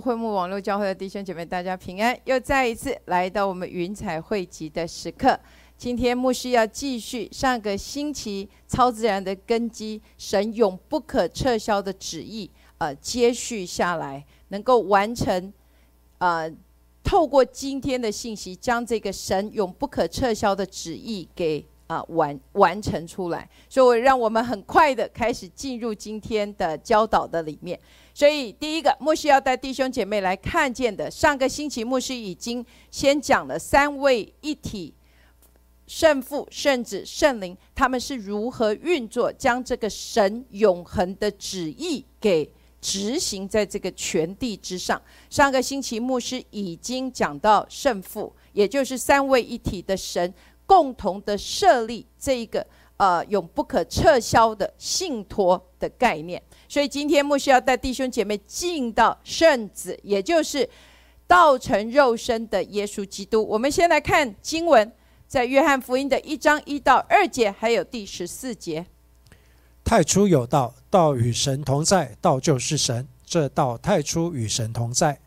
会幕网络教会的弟兄姐妹，大家平安！又再一次来到我们云彩汇集的时刻。今天牧师要继续上个星期超自然的根基，神永不可撤销的旨意，呃，接续下来，能够完成，呃，透过今天的信息，将这个神永不可撤销的旨意给啊完完成出来。所以，让我们很快的开始进入今天的教导的里面。所以，第一个牧师要带弟兄姐妹来看见的，上个星期牧师已经先讲了三位一体。圣父、圣子、圣灵，他们是如何运作，将这个神永恒的旨意给执行在这个全地之上？上个星期牧师已经讲到圣父，也就是三位一体的神共同的设立这一个呃永不可撤销的信托的概念。所以今天牧师要带弟兄姐妹进到圣子，也就是道成肉身的耶稣基督。我们先来看经文。在约翰福音的一章一到二节，还有第十四节，太初有道，道与神同在，道就是神。这道太初与神同在，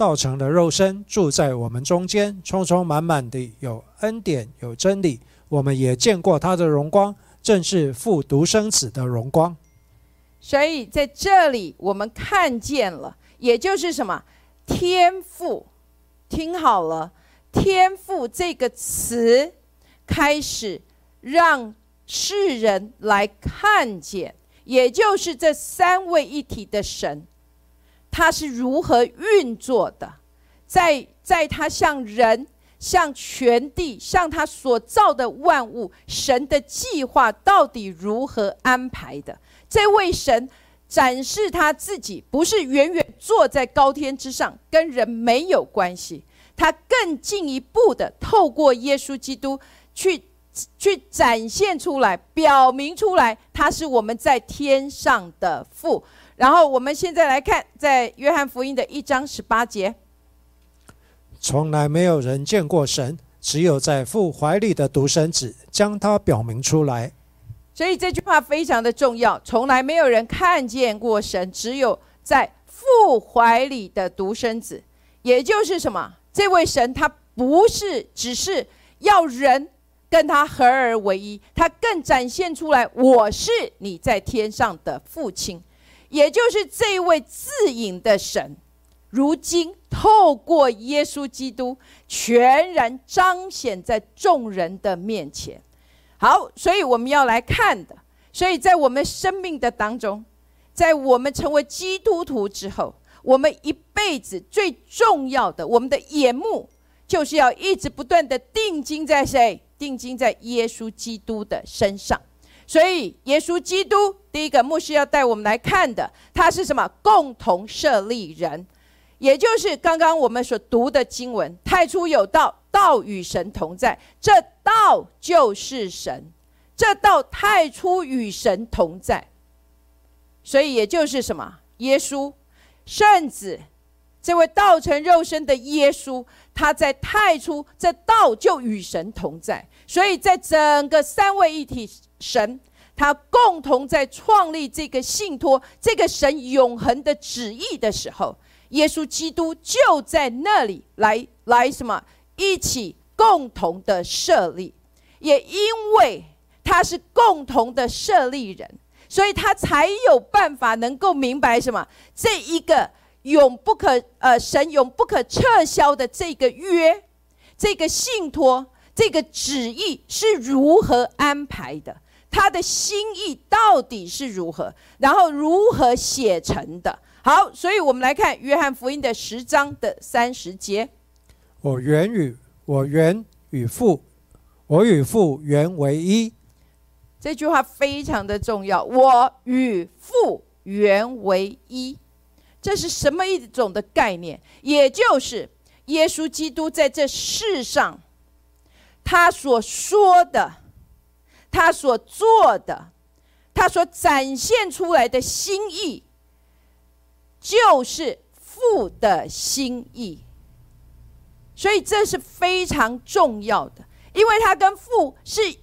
道成的肉身，住在我们中间，充充满满的有恩典有真理。我们也见过他的荣光，正是父独生子的荣光。所以在这里，我们看见了，也就是什么天赋？听好了。天赋这个词开始让世人来看见，也就是这三位一体的神，他是如何运作的，在在他向人、向全地、向他所造的万物，神的计划到底如何安排的？这位神展示他自己，不是远远坐在高天之上，跟人没有关系。他更进一步的透过耶稣基督去去展现出来，表明出来，他是我们在天上的父。然后我们现在来看，在约翰福音的一章十八节，从来没有人见过神，只有在父怀里的独生子将他表明出来。所以这句话非常的重要，从来没有人看见过神，只有在父怀里的独生子，也就是什么？这位神，他不是只是要人跟他合而为一，他更展现出来，我是你在天上的父亲，也就是这位自隐的神，如今透过耶稣基督，全然彰显在众人的面前。好，所以我们要来看的，所以在我们生命的当中，在我们成为基督徒之后。我们一辈子最重要的，我们的眼目就是要一直不断的定睛在谁？定睛在耶稣基督的身上。所以，耶稣基督第一个牧师要带我们来看的，他是什么？共同设立人，也就是刚刚我们所读的经文：太初有道，道与神同在，这道就是神，这道太初与神同在。所以，也就是什么？耶稣。圣子，这位道成肉身的耶稣，他在太初，这道就与神同在。所以在整个三位一体神，他共同在创立这个信托，这个神永恒的旨意的时候，耶稣基督就在那里来来什么一起共同的设立。也因为他是共同的设立人。所以他才有办法能够明白什么？这一个永不可呃，神永不可撤销的这个约，这个信托，这个旨意是如何安排的？他的心意到底是如何？然后如何写成的？好，所以我们来看约翰福音的十章的三十节：我原与我原与父，我与父原为一。这句话非常的重要。我与父原为一，这是什么一种的概念？也就是耶稣基督在这世上，他所说的，他所做的，他所展现出来的心意，就是父的心意。所以这是非常重要的，因为他跟父是一。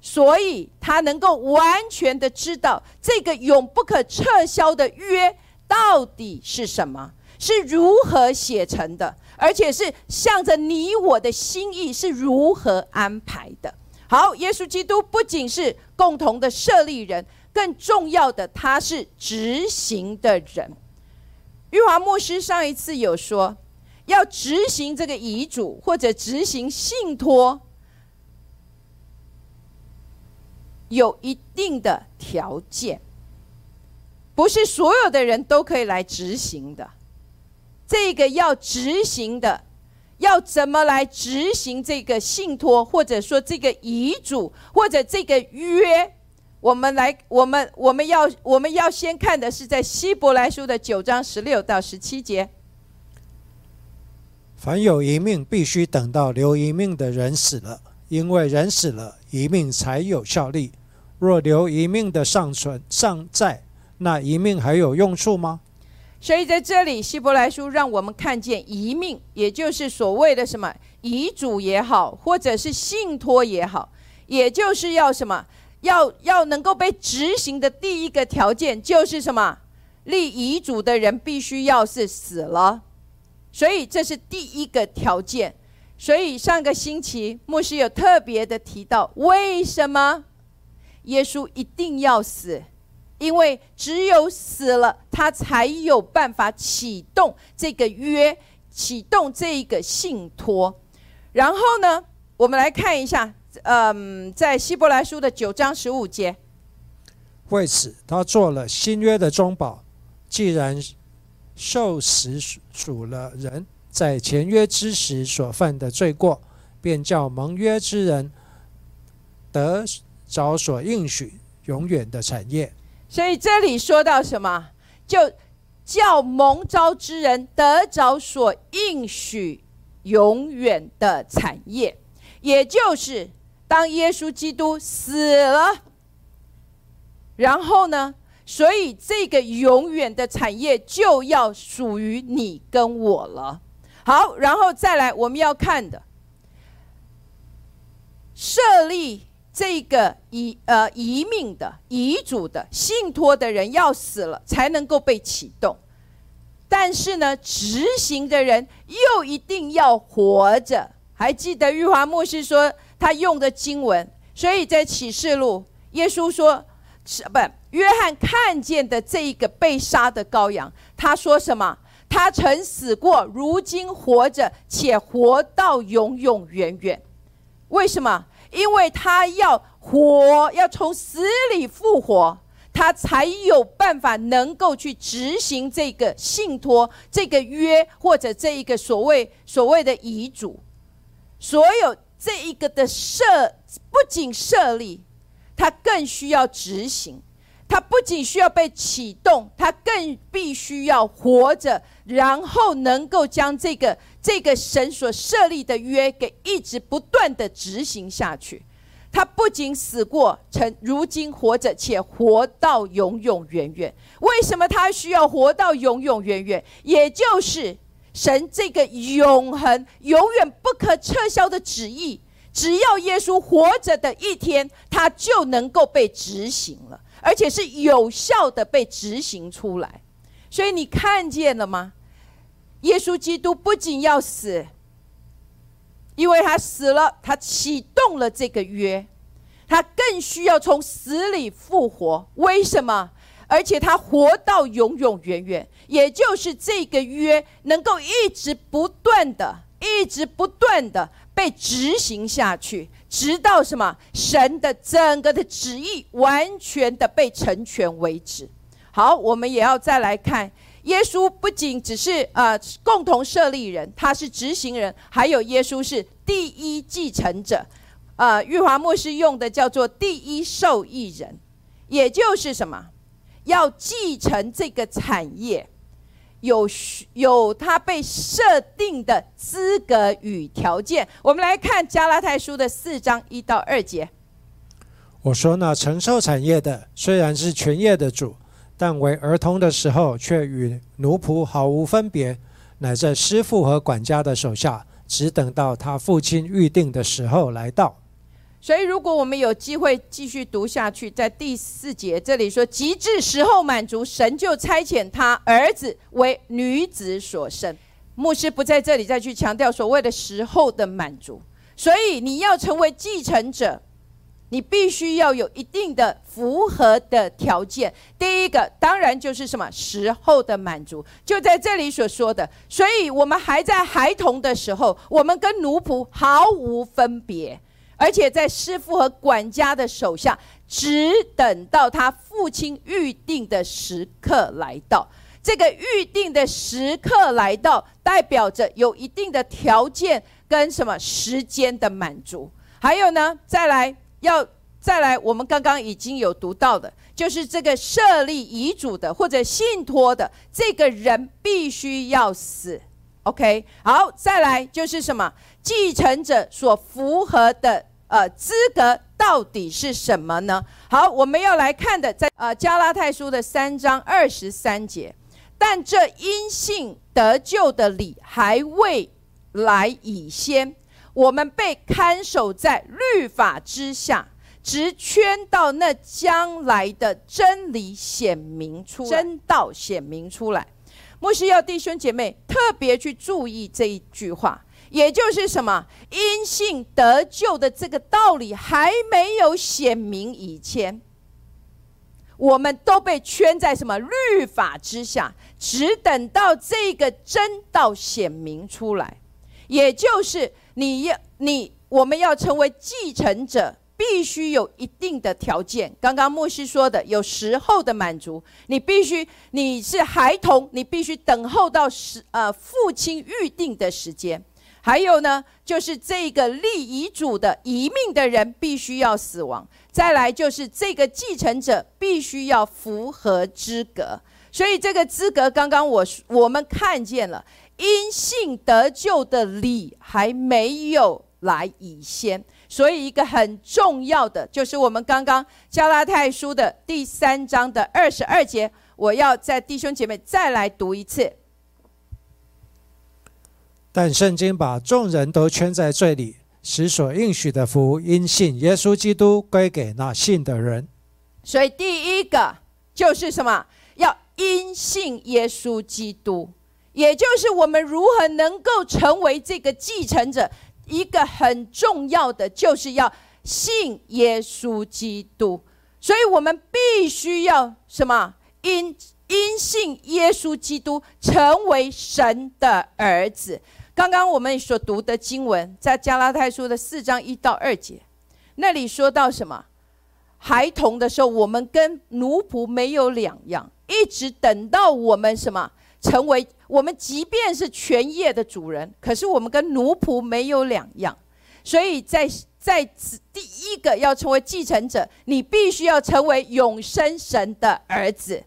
所以他能够完全的知道这个永不可撤销的约到底是什么？是如何写成的？而且是向着你我的心意是如何安排的？好，耶稣基督不仅是共同的设立人，更重要的，他是执行的人。玉华牧师上一次有说，要执行这个遗嘱或者执行信托，有一定的条件，不是所有的人都可以来执行的。这个要执行的，要怎么来执行这个信托，或者说这个遗嘱，或者这个约？我们来，我们我们要我们要先看的是在希伯来书的九章十六到十七节。凡有一命，必须等到留一命的人死了，因为人死了，一命才有效力。若留一命的尚存尚在，那一命还有用处吗？所以在这里，希伯来书让我们看见遗命，也就是所谓的什么遗嘱也好，或者是信托也好，也就是要什么，要要能够被执行的第一个条件就是什么？立遗嘱的人必须要是死了，所以这是第一个条件。所以上个星期牧师有特别的提到，为什么耶稣一定要死？因为只有死了，他才有办法启动这个约，启动这一个信托。然后呢，我们来看一下，嗯，在希伯来书的九章十五节，为此他做了新约的中保。既然受死属了人在前约之时所犯的罪过，便叫蒙约之人得着所应许永远的产业。所以这里说到什么，就叫蒙召之人得着所应许永远的产业，也就是当耶稣基督死了，然后呢，所以这个永远的产业就要属于你跟我了。好，然后再来我们要看的设立。这个遗呃遗命的遗嘱的信托的人要死了才能够被启动，但是呢，执行的人又一定要活着。还记得玉华牧师说他用的经文，所以在启示录，耶稣说，不，约翰看见的这一个被杀的羔羊，他说什么？他曾死过，如今活着，且活到永永远远。为什么？因为他要活，要从死里复活，他才有办法能够去执行这个信托、这个约或者这一个所谓所谓的遗嘱。所有这一个的设，不仅设立，他更需要执行。他不仅需要被启动，他更必须要活着，然后能够将这个这个神所设立的约给一直不断的执行下去。他不仅死过，曾如今活着，且活到永永远远。为什么他需要活到永永远远？也就是神这个永恒、永远不可撤销的旨意，只要耶稣活着的一天，他就能够被执行了。而且是有效的被执行出来，所以你看见了吗？耶稣基督不仅要死，因为他死了，他启动了这个约，他更需要从死里复活。为什么？而且他活到永永远远，也就是这个约能够一直不断的、一直不断的被执行下去。直到什么神的整个的旨意完全的被成全为止。好，我们也要再来看，耶稣不仅只是呃共同设立人，他是执行人，还有耶稣是第一继承者。呃，玉华牧师用的叫做第一受益人，也就是什么，要继承这个产业。有有他被设定的资格与条件。我们来看加拉太书的四章一到二节。我说：那承受产业的虽然是全业的主，但为儿童的时候却与奴仆毫无分别，乃在师傅和管家的手下，只等到他父亲预定的时候来到。所以，如果我们有机会继续读下去，在第四节这里说：“极致时候满足，神就差遣他儿子为女子所生。”牧师不在这里再去强调所谓的时候的满足。所以，你要成为继承者，你必须要有一定的符合的条件。第一个，当然就是什么时候的满足，就在这里所说的。所以我们还在孩童的时候，我们跟奴仆毫无分别。而且在师傅和管家的手下，只等到他父亲预定的时刻来到。这个预定的时刻来到，代表着有一定的条件跟什么时间的满足。还有呢，再来要再来，我们刚刚已经有读到的，就是这个设立遗嘱的或者信托的这个人必须要死。OK，好，再来就是什么？继承者所符合的呃资格到底是什么呢？好，我们要来看的，在呃加拉太书的三章二十三节，但这因信得救的理还未来以先，我们被看守在律法之下，直圈到那将来的真理显明出真道显明出来。牧师要弟兄姐妹特别去注意这一句话。也就是什么因信得救的这个道理还没有显明以前，我们都被圈在什么律法之下，只等到这个真道显明出来。也就是你要你我们要成为继承者，必须有一定的条件。刚刚牧师说的有时候的满足，你必须你是孩童，你必须等候到时呃父亲预定的时间。还有呢，就是这个立遗嘱的遗命的人必须要死亡。再来就是这个继承者必须要符合资格。所以这个资格，刚刚我我们看见了，因信得救的理还没有来以先。所以一个很重要的，就是我们刚刚加拉太书的第三章的二十二节，我要在弟兄姐妹再来读一次。但圣经把众人都圈在罪里，使所应许的福因信耶稣基督归给那信的人。所以第一个就是什么？要因信耶稣基督，也就是我们如何能够成为这个继承者。一个很重要的就是要信耶稣基督。所以我们必须要什么？因因信耶稣基督成为神的儿子。刚刚我们所读的经文，在加拉太书的四章一到二节，那里说到什么？孩童的时候，我们跟奴仆没有两样，一直等到我们什么成为我们，即便是全业的主人，可是我们跟奴仆没有两样。所以在在此第一个要成为继承者，你必须要成为永生神的儿子。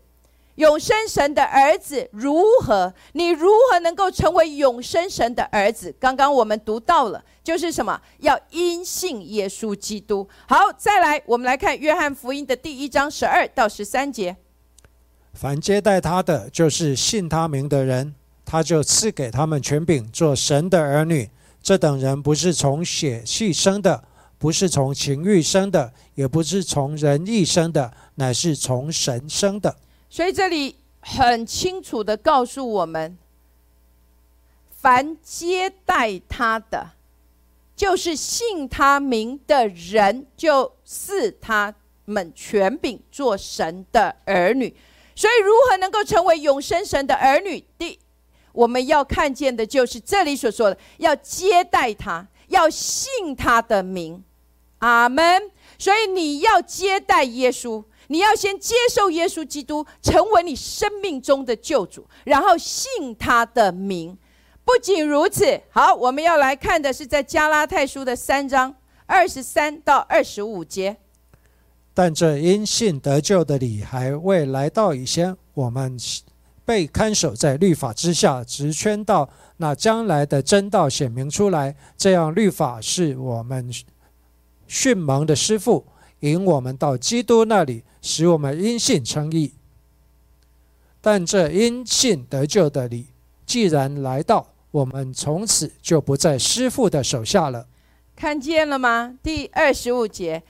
永生神的儿子如何？你如何能够成为永生神的儿子？刚刚我们读到了，就是什么？要因信耶稣基督。好，再来，我们来看约翰福音的第一章十二到十三节。凡接待他的，就是信他名的人，他就赐给他们权柄，做神的儿女。这等人不是从血气生的，不是从情欲生的，也不是从人意生的，乃是从神生的。所以这里很清楚的告诉我们，凡接待他的，就是信他名的人，就赐他们权柄做神的儿女。所以，如何能够成为永生神的儿女？第，我们要看见的就是这里所说的，要接待他，要信他的名。阿门。所以，你要接待耶稣。你要先接受耶稣基督，成为你生命中的救主，然后信他的名。不仅如此，好，我们要来看的是在加拉太书的三章二十三到二十五节。但这因信得救的理还未来到以前，我们被看守在律法之下，直圈到那将来的真道显明出来。这样，律法是我们训蒙的师傅，引我们到基督那里。使我们因信称义，但这因信得救的理，既然来到，我们从此就不在师傅的手下了。看见了吗？第二十五节，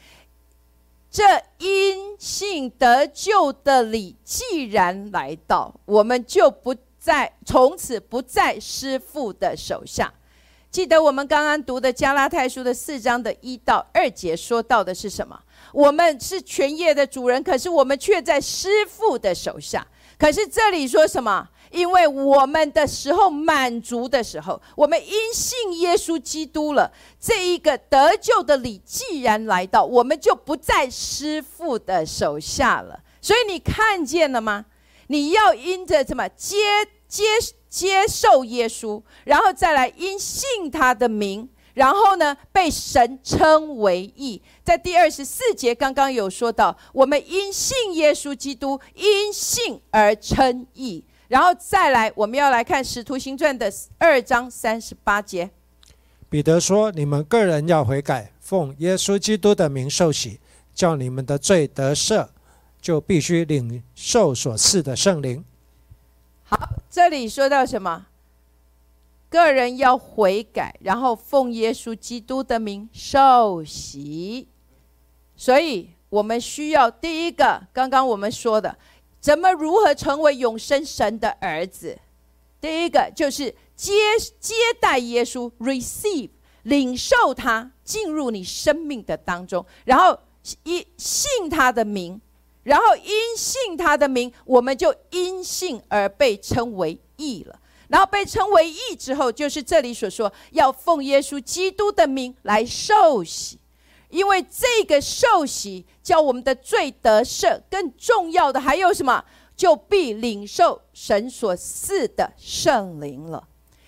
这因信得救的理既然来到，我们就不再从此不在师傅的手下。记得我们刚刚读的加拉太书的四章的一到二节说到的是什么？我们是全业的主人，可是我们却在师傅的手下。可是这里说什么？因为我们的时候满足的时候，我们因信耶稣基督了，这一个得救的礼既然来到，我们就不在师傅的手下了。所以你看见了吗？你要因着什么接接接受耶稣，然后再来因信他的名，然后呢被神称为义。在第二十四节刚刚有说到，我们因信耶稣基督，因信而称义。然后再来，我们要来看《使徒行传》的二章三十八节。彼得说：“你们个人要悔改，奉耶稣基督的名受洗，叫你们的罪得赦，就必须领受所赐的圣灵。”好，这里说到什么？个人要悔改，然后奉耶稣基督的名受洗。所以我们需要第一个，刚刚我们说的。怎么如何成为永生神的儿子？第一个就是接接待耶稣，receive 领受他进入你生命的当中，然后因信他的名，然后因信他的名，我们就因信而被称为义了。然后被称为义之后，就是这里所说要奉耶稣基督的名来受洗。因为这个受洗叫我们的罪得赦，更重要的还有什么？就必领受神所赐的圣灵了。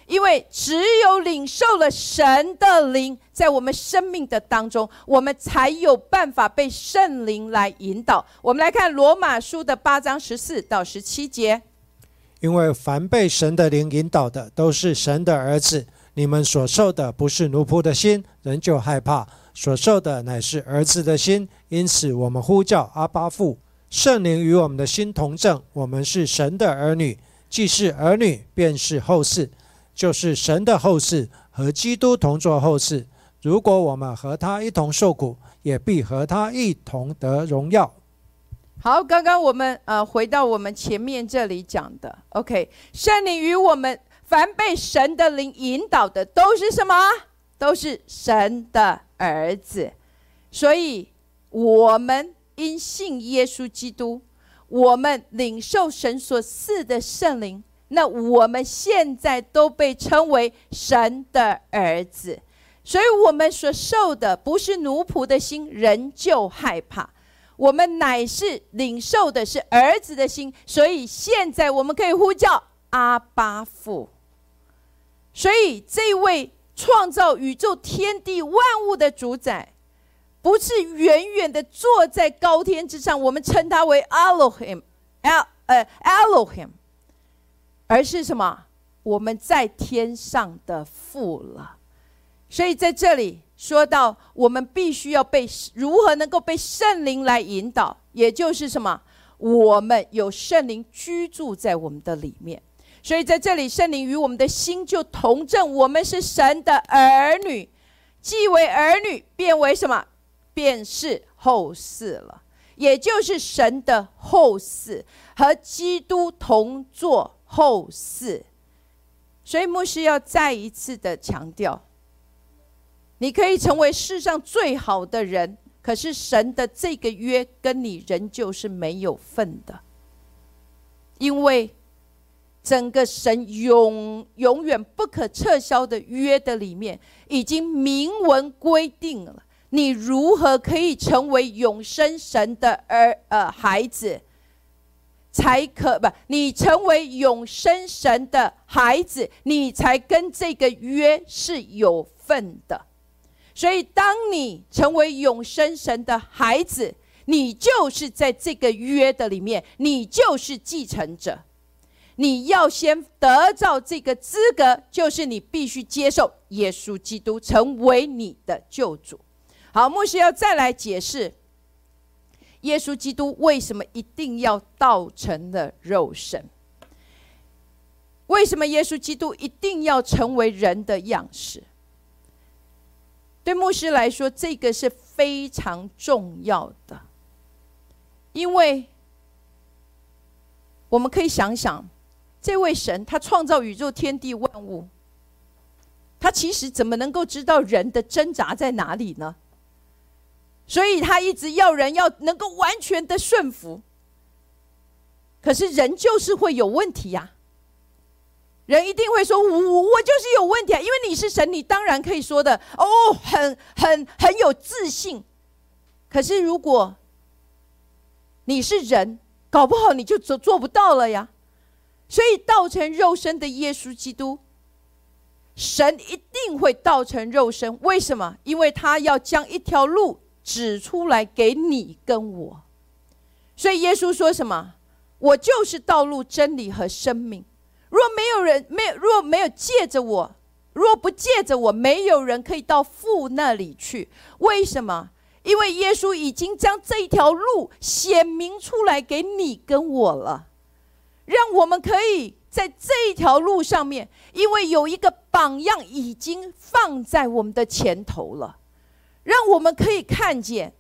因为只有领受了神的灵，在我们生命的当中，我们才有办法被圣灵来引导。我们来看罗马书的八章十四到十七节。因为凡被神的灵引导的，都是神的儿子。你们所受的不是奴仆的心，仍旧害怕。所受的乃是儿子的心，因此我们呼叫阿巴父，圣灵与我们的心同证，我们是神的儿女。既是儿女，便是后世，就是神的后世，和基督同作后世。如果我们和他一同受苦，也必和他一同得荣耀。好，刚刚我们呃回到我们前面这里讲的，OK，圣灵与我们凡被神的灵引导的，都是什么？都是神的。儿子，所以我们因信耶稣基督，我们领受神所赐的圣灵，那我们现在都被称为神的儿子，所以我们所受的不是奴仆的心，仍旧害怕；我们乃是领受的是儿子的心，所以现在我们可以呼叫阿巴父。所以这位。创造宇宙天地万物的主宰，不是远远的坐在高天之上，我们称他为 Elohim，El 呃 Elohim，而是什么？我们在天上的父了。所以在这里说到，我们必须要被如何能够被圣灵来引导，也就是什么？我们有圣灵居住在我们的里面。所以在这里，圣灵与我们的心就同证，我们是神的儿女，既为儿女，变为什么？便是后嗣了，也就是神的后嗣，和基督同作后嗣。所以牧师要再一次的强调：你可以成为世上最好的人，可是神的这个约跟你仍旧是没有份的，因为。整个神永永远不可撤销的约的里面，已经明文规定了，你如何可以成为永生神的儿呃孩子，才可不？你成为永生神的孩子，你才跟这个约是有份的。所以，当你成为永生神的孩子，你就是在这个约的里面，你就是继承者。你要先得到这个资格，就是你必须接受耶稣基督成为你的救主。好，牧师要再来解释耶稣基督为什么一定要道成的肉身？为什么耶稣基督一定要成为人的样式？对牧师来说，这个是非常重要的，因为我们可以想想，这位神他创造宇宙天地万物，他其实怎么能够知道人的挣扎在哪里呢？所以他一直要人要能够完全的顺服。可是人就是会有问题呀。人一定会说：“我我就是有问题啊！”因为你是神，你当然可以说的哦，很很很有自信。可是如果你是人，搞不好你就做做不到了呀。所以道成肉身的耶稣基督，神一定会道成肉身。为什么？因为他要将一条路指出来给你跟我。所以耶稣说什么？我就是道路、真理和生命。若没有人没有，若没有借着我，若不借着我，没有人可以到父那里去。为什么？因为耶稣已经将这一条路显明出来给你跟我了，让我们可以在这一条路上面，因为有一个榜样已经放在我们的前头了，让我们可以看见，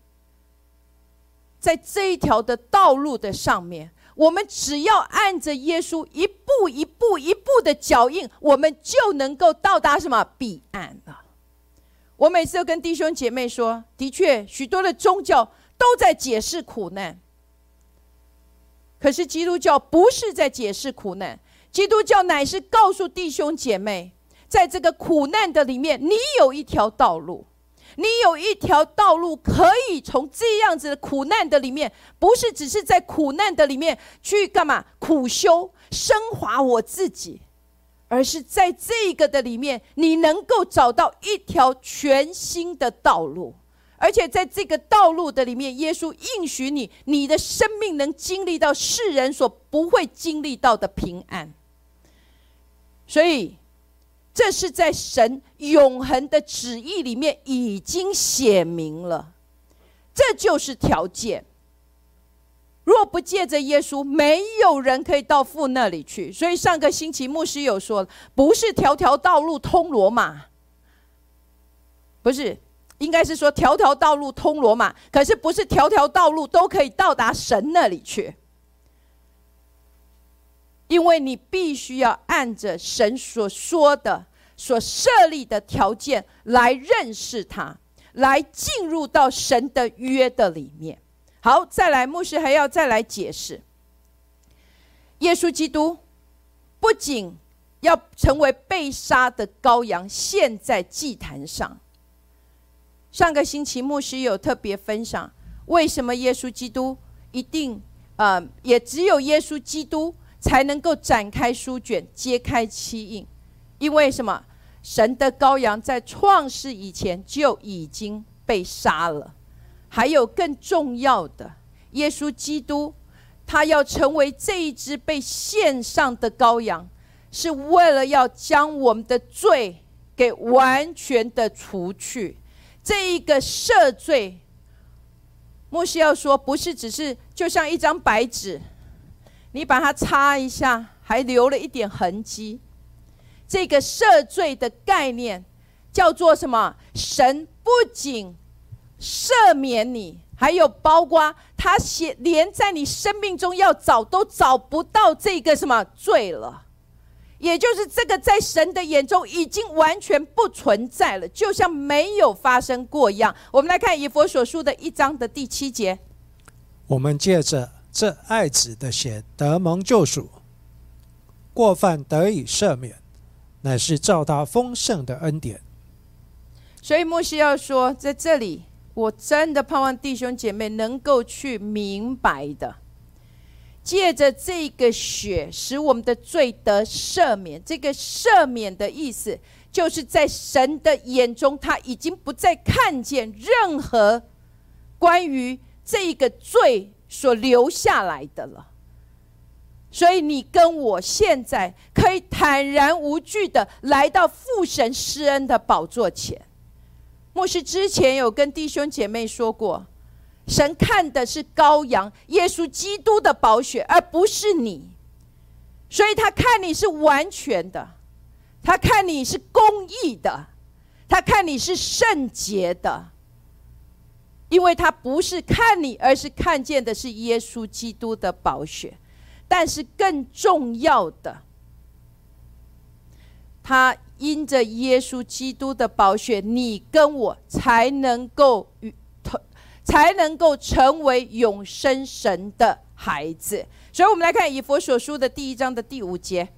在这一条的道路的上面。我们只要按着耶稣一步一步一步的脚印，我们就能够到达什么彼岸了。我每次都跟弟兄姐妹说，的确，许多的宗教都在解释苦难，可是基督教不是在解释苦难，基督教乃是告诉弟兄姐妹，在这个苦难的里面，你有一条道路。你有一条道路可以从这样子的苦难的里面，不是只是在苦难的里面去干嘛苦修升华我自己，而是在这个的里面，你能够找到一条全新的道路，而且在这个道路的里面，耶稣应许你，你的生命能经历到世人所不会经历到的平安，所以。这是在神永恒的旨意里面已经写明了，这就是条件。若不借着耶稣，没有人可以到父那里去。所以上个星期牧师有说，不是条条道路通罗马，不是，应该是说条条道路通罗马，可是不是条条道路都可以到达神那里去。因为你必须要按着神所说的、所设立的条件来认识他，来进入到神的约的里面。好，再来，牧师还要再来解释：耶稣基督不仅要成为被杀的羔羊，献在祭坛上。上个星期牧师有特别分享，为什么耶稣基督一定呃，也只有耶稣基督。才能够展开书卷，揭开七印，因为什么？神的羔羊在创世以前就已经被杀了。还有更重要的，耶稣基督，他要成为这一只被献上的羔羊，是为了要将我们的罪给完全的除去。这一个赦罪，牧师要说，不是只是就像一张白纸。你把它擦一下，还留了一点痕迹。这个赦罪的概念叫做什么？神不仅赦免你，还有包括他写连在你生命中要找都找不到这个什么罪了。也就是这个在神的眼中已经完全不存在了，就像没有发生过一样。我们来看以佛所书的一章的第七节。我们借着。这爱子的血得蒙救赎，过犯得以赦免，乃是照他丰盛的恩典。所以牧师要说，在这里，我真的盼望弟兄姐妹能够去明白的，借着这个血，使我们的罪得赦免。这个赦免的意思，就是在神的眼中，他已经不再看见任何关于这个罪。所留下来的了，所以你跟我现在可以坦然无惧的来到父神施恩的宝座前。牧师之前有跟弟兄姐妹说过，神看的是羔羊耶稣基督的宝血，而不是你，所以他看你是完全的，他看你是公义的，他看你是圣洁的，因为他不是看你，而是看见的是耶稣基督的宝血。但是更重要的，他因着耶稣基督的宝血，你跟我才能够与，才能够成为永生神的孩子。所以，我们来看以佛所书的第一章的第五节。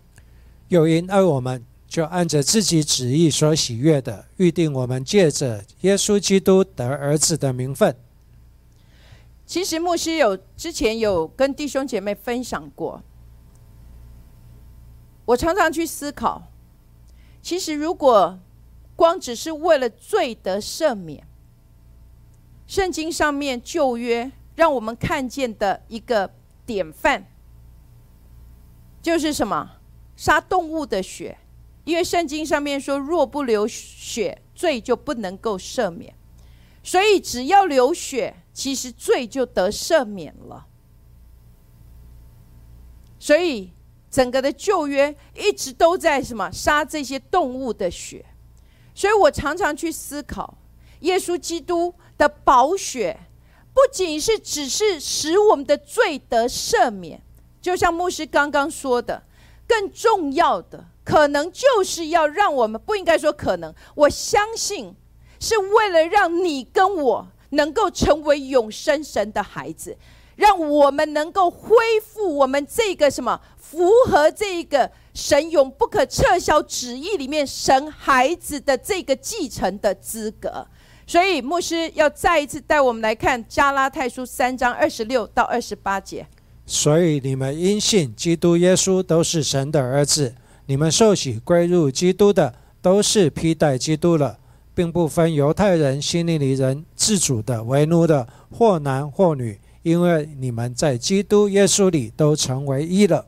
有因爱我们，就按着自己旨意所喜悦的，预定我们借着耶稣基督得儿子的名分。其实牧师有之前有跟弟兄姐妹分享过，我常常去思考，其实如果光只是为了罪得赦免，圣经上面旧约让我们看见的一个典范，就是什么？杀动物的血，因为圣经上面说，若不流血，罪就不能够赦免。所以只要流血，其实罪就得赦免了。所以整个的旧约一直都在什么杀这些动物的血。所以我常常去思考，耶稣基督的宝血，不仅是只是使我们的罪得赦免，就像牧师刚刚说的。更重要的，可能就是要让我们不应该说可能，我相信是为了让你跟我能够成为永生神的孩子，让我们能够恢复我们这个什么符合这个神永不可撤销旨意里面神孩子的这个继承的资格。所以牧师要再一次带我们来看加拉太书三章二十六到二十八节。所以你们因信基督耶稣都是神的儿子，你们受洗归入基督的都是披戴基督了，并不分犹太人、希利尼人、自主的、为奴的，或男或女，因为你们在基督耶稣里都成为一了。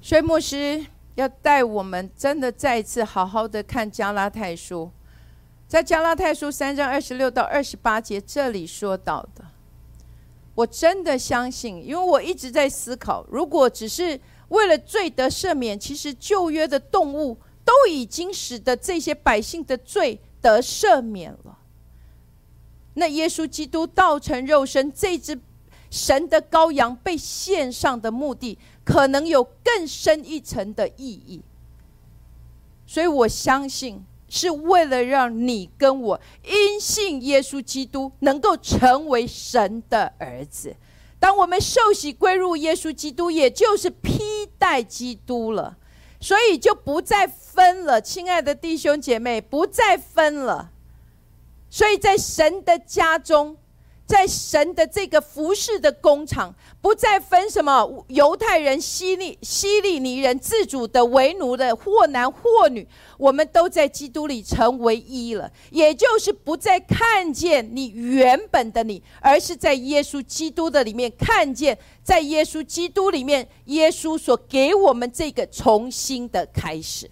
所以牧师要带我们真的再一次好好的看加拉太书，在加拉太书三章二十六到二十八节这里说到的。我真的相信，因为我一直在思考，如果只是为了罪得赦免，其实旧约的动物都已经使得这些百姓的罪得赦免了。那耶稣基督道成肉身，这只神的羔羊被献上的目的，可能有更深一层的意义。所以我相信。是为了让你跟我因信耶稣基督能够成为神的儿子。当我们受洗归入耶稣基督，也就是披戴基督了，所以就不再分了，亲爱的弟兄姐妹，不再分了。所以在神的家中。在神的这个服饰的工厂，不再分什么犹太人、希利希利尼人、自主的、为奴的，或男或女，我们都在基督里成为一了。也就是不再看见你原本的你，而是在耶稣基督的里面看见，在耶稣基督里面，耶稣所给我们这个重新的开始。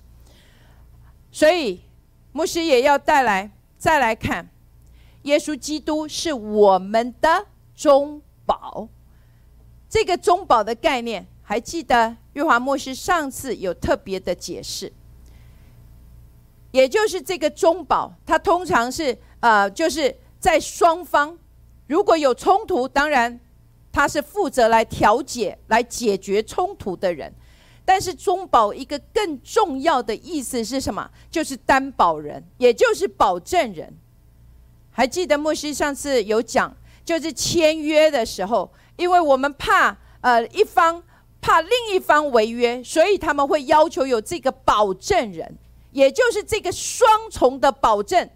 所以，牧师也要带来再来看。耶稣基督是我们的中保，这个中保的概念，还记得玉华牧师上次有特别的解释，也就是这个中保，它通常是呃，就是在双方如果有冲突，当然他是负责来调解、来解决冲突的人，但是中保一个更重要的意思是什么？就是担保人，也就是保证人。还记得牧师上次有讲，就是签约的时候，因为我们怕呃一方怕另一方违约，所以他们会要求有这个保证人，也就是这个双重的保证，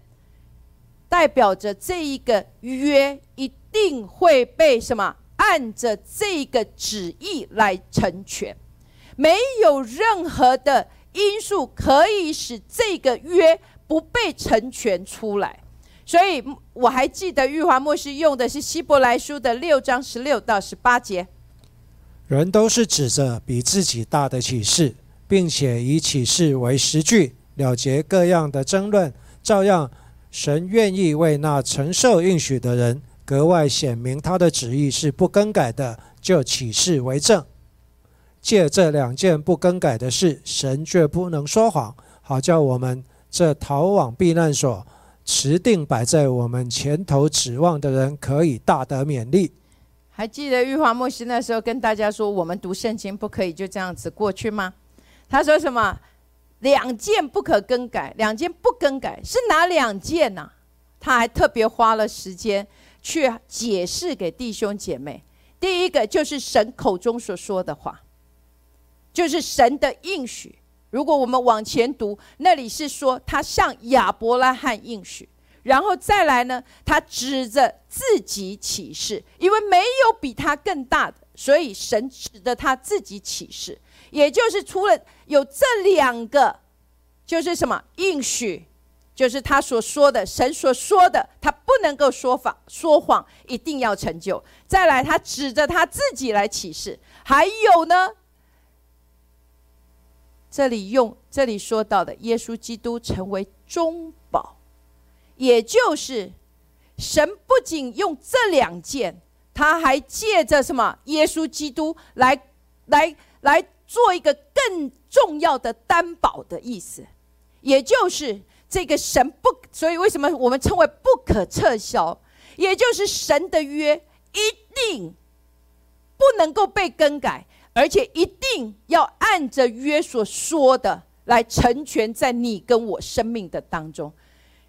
代表着这一个约一定会被什么按着这个旨意来成全，没有任何的因素可以使这个约不被成全出来。所以我还记得玉华牧师用的是希伯来书的六章十六到十八节。人都是指着比自己大的启示，并且以启示为实据，了结各样的争论。照样，神愿意为那承受应许的人，格外显明他的旨意是不更改的，就启示为证。借这两件不更改的事，神却不能说谎，好叫我们这逃往避难所、持定摆在我们前头指望的人，可以大得勉励。还记得玉华牧师那时候跟大家说，我们读圣经不可以就这样子过去吗？他说什么？两件不可更改，两件不更改是哪两件呢？他还特别花了时间去解释给弟兄姐妹。第一个就是神口中所说的话，就是神的应许。如果我们往前读，那里是说他向亚伯拉罕应许。然后再来呢？他指着自己起誓，因为没有比他更大的，所以神指着他自己起誓。也就是除了有这两个，就是什么应许，就是他所说的，神所说的，他不能够说谎，说谎一定要成就。再来，他指着他自己来起誓。还有呢，这里用这里说到的，耶稣基督成为中保。也就是，神不仅用这两件，他还借着什么？耶稣基督来，来，来做一个更重要的担保的意思。也就是这个神不，所以为什么我们称为不可撤销？也就是神的约一定不能够被更改，而且一定要按着约所说的来成全在你跟我生命的当中。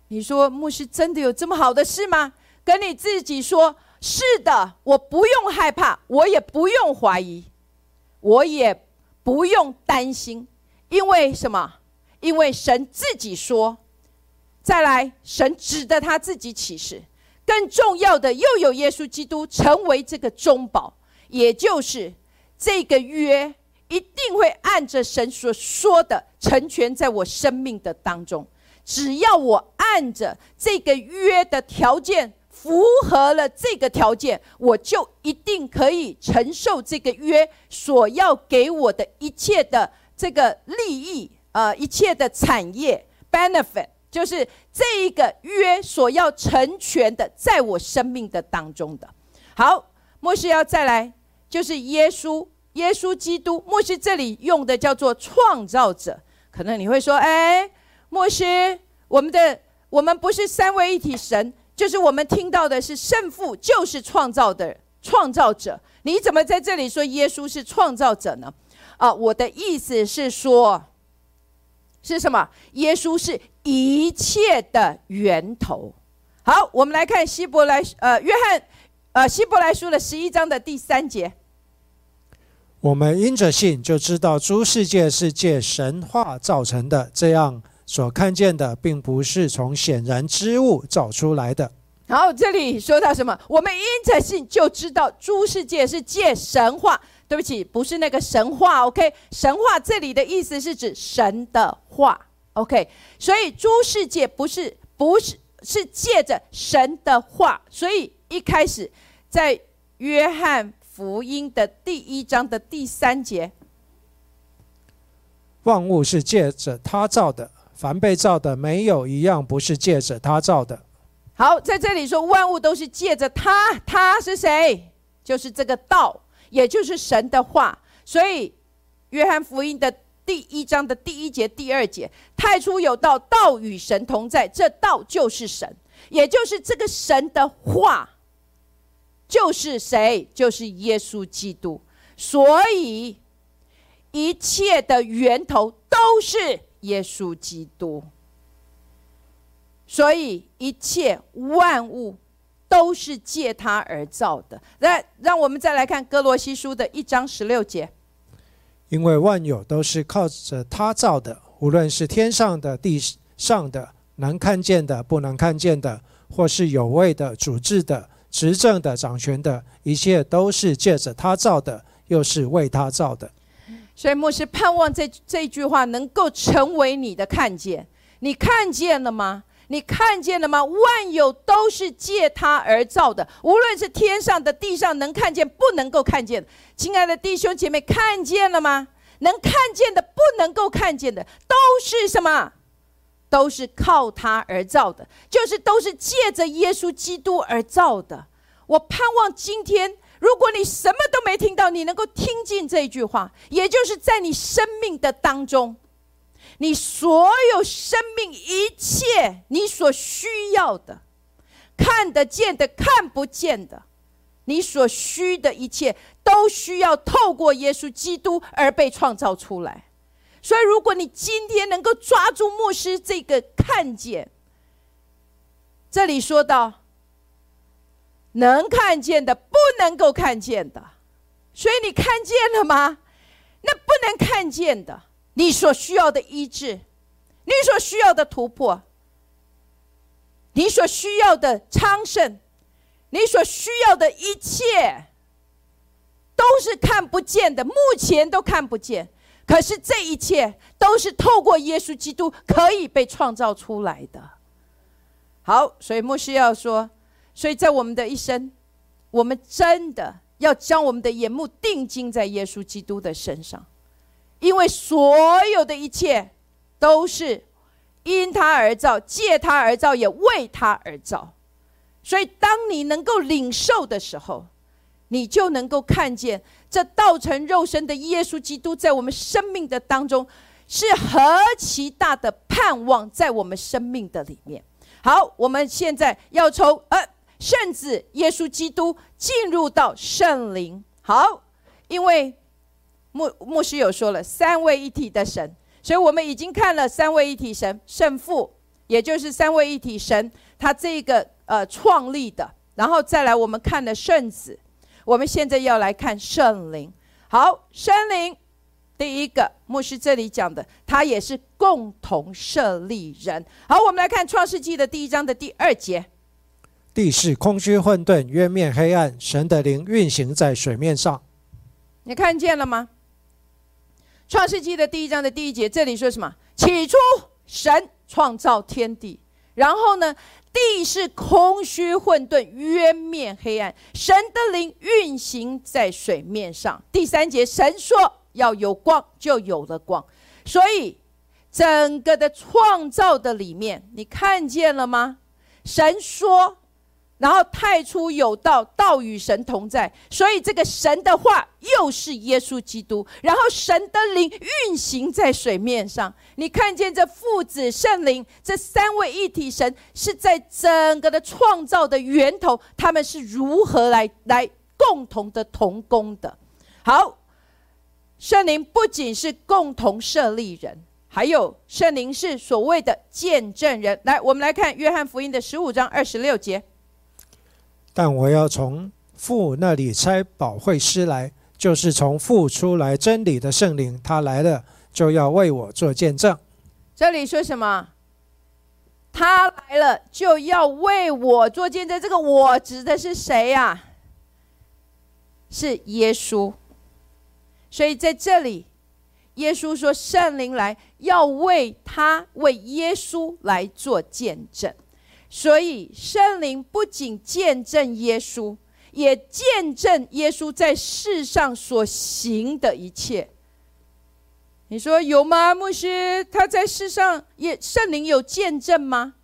你说牧师真的有这么好的事吗？跟你自己说，是的，我不用害怕，我也不用怀疑，我也不用担心，因为什么？因为神自己说。再来，神指的他自己启示。更重要的，又有耶稣基督成为这个中保，也就是这个约一定会按着神所说的成全在我生命的当中。只要我按着这个约的条件符合了这个条件，我就一定可以承受这个约所要给我的一切的这个利益，呃，一切的产业 benefit，就是这一个约所要成全的，在我生命的当中的。好，莫西要再来，就是耶稣，耶稣基督。牧师这里用的叫做创造者，可能你会说，哎。牧师，我们的我们不是三位一体神，就是我们听到的是圣父就是创造的创造者。你怎么在这里说耶稣是创造者呢？啊，我的意思是说，是什么？耶稣是一切的源头。好，我们来看希伯来呃约翰呃希伯来书的十一章的第三节。我们因着信就知道诸世界是借神话造成的，这样。所看见的并不是从显然之物造出来的。好，这里说到什么？我们因着信就知道诸世界是借神话。对不起，不是那个神话。OK，神话这里的意思是指神的话。OK，所以诸世界不是不是是借着神的话。所以一开始在约翰福音的第一章的第三节，万物是借着他造的。凡被造的，没有一样不是借着他造的。好，在这里说万物都是借着他，他是谁？就是这个道，也就是神的话。所以，约翰福音的第一章的第一节、第二节，太初有道，道与神同在，这道就是神，也就是这个神的话，就是谁？就是耶稣基督。所以，一切的源头都是。耶稣基督，所以一切万物都是借他而造的。来，让我们再来看哥罗西书的一章十六节。因为万有都是靠着他造的，无论是天上的、地上的、能看见的、不能看见的，或是有位的、主治的、执政的、掌权的，一切都是借着他造的，又是为他造的。所以牧师盼望这这句话能够成为你的看见，你看见了吗？你看见了吗？万有都是借他而造的，无论是天上的、地上，能看见不能够看见。亲爱的弟兄姐妹，看见了吗？能看见的、不能够看见的，都是什么？都是靠他而造的，就是都是借着耶稣基督而造的。我盼望今天。如果你什么都没听到，你能够听进这句话，也就是在你生命的当中，你所有生命一切你所需要的，看得见的、看不见的，你所需的一切，都需要透过耶稣基督而被创造出来。所以，如果你今天能够抓住牧师这个看见，这里说到能看见的，不能够看见的，所以你看见了吗？那不能看见的，你所需要的医治，你所需要的突破，你所需要的昌盛，你所需要的一切，都是看不见的，目前都看不见。可是这一切都是透过耶稣基督可以被创造出来的。好，所以牧师要说，所以在我们的一生，我们真的要将我们的眼目定睛在耶稣基督的身上，因为所有的一切都是因他而造，借他而造，也为他而造。所以，当你能够领受的时候，你就能够看见。这道成肉身的耶稣基督，在我们生命的当中，是何其大的盼望，在我们生命的里面。好，我们现在要从呃圣子耶稣基督进入到圣灵。好，因为牧牧师有说了三位一体的神，所以我们已经看了三位一体神圣父，也就是三位一体神他这个呃创立的，然后再来我们看了圣子。我们现在要来看圣灵。好，圣灵第一个牧师这里讲的，他也是共同设立人。好，我们来看创世纪的第一章的第二节：地是空虚混沌，渊面黑暗，神的灵运行在水面上。你看见了吗？创世纪的第一章的第一节，这里说什么？起初神创造天地，然后呢？地是空虚混沌，渊面黑暗。神的灵运行在水面上。第三节，神说要有光，就有了光。所以，整个的创造的里面，你看见了吗？神说。然后太初有道，道与神同在，所以这个神的话又是耶稣基督。然后神的灵运行在水面上，你看见这父子圣灵这三位一体神是在整个的创造的源头，他们是如何来来共同的同工的？好，圣灵不仅是共同设立人，还有圣灵是所谓的见证人。来，我们来看约翰福音的十五章二十六节。但我要从父那里差保惠师来，就是从父出来真理的圣灵，他来了就要为我做见证。这里说什么？他来了就要为我做见证。这个“我”指的是谁呀？是耶稣。所以在这里，耶稣说圣灵来要为他为耶稣来做见证。所以，圣灵不仅见证耶稣，也见证耶稣在世上所行的一切。你说有吗，牧师？他在世上也圣灵有见证吗？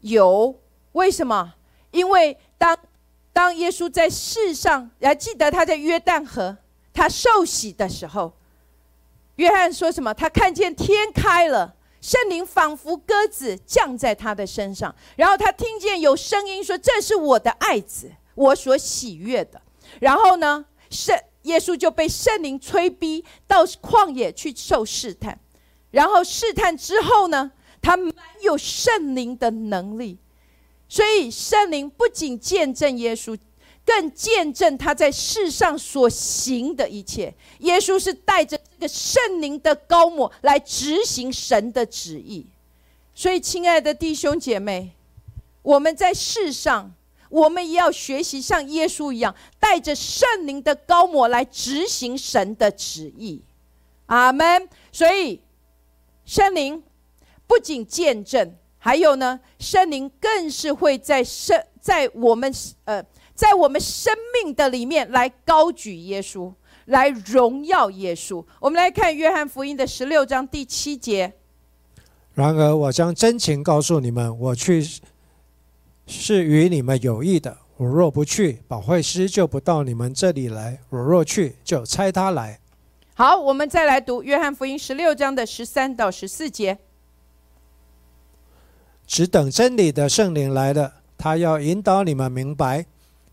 有。为什么？因为当当耶稣在世上，还记得他在约旦河他受洗的时候，约翰说什么？他看见天开了。圣灵仿佛鸽子降在他的身上，然后他听见有声音说：“这是我的爱子，我所喜悦的。”然后呢，圣耶稣就被圣灵催逼到旷野去受试探，然后试探之后呢，他满有圣灵的能力，所以圣灵不仅见证耶稣。更见证他在世上所行的一切。耶稣是带着这个圣灵的高抹来执行神的旨意。所以，亲爱的弟兄姐妹，我们在世上，我们也要学习像耶稣一样，带着圣灵的高抹来执行神的旨意。阿门。所以，圣灵不仅见证，还有呢，圣灵更是会在圣在我们呃。在我们生命的里面来高举耶稣，来荣耀耶稣。我们来看约翰福音的十六章第七节。然而，我将真情告诉你们，我去是与你们有益的。我若不去，保惠师就不到你们这里来；我若去，就差他来。好，我们再来读约翰福音十六章的十三到十四节。只等真理的圣灵来了，他要引导你们明白